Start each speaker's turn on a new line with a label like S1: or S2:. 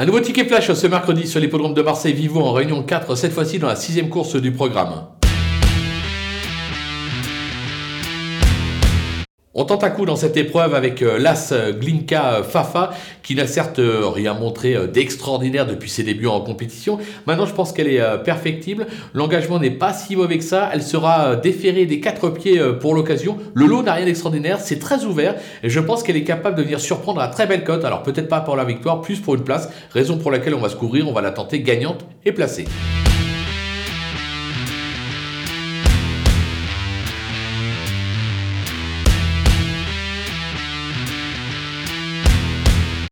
S1: Un nouveau ticket flash ce mercredi sur l'hippodrome de Marseille Vivo en réunion 4, cette fois-ci dans la sixième course du programme. On tente un coup dans cette épreuve avec euh, l'As euh, Glinka euh, Fafa, qui n'a certes rien montré d'extraordinaire depuis ses débuts en compétition. Maintenant, je pense qu'elle est perfectible. L'engagement n'est pas si mauvais que ça. Elle sera déférée des quatre pieds pour l'occasion. Le lot n'a rien d'extraordinaire, c'est très ouvert et je pense qu'elle est capable de venir surprendre à très belle cote. Alors peut-être pas pour la victoire, plus pour une place, raison pour laquelle on va se couvrir, on va la tenter gagnante et placée.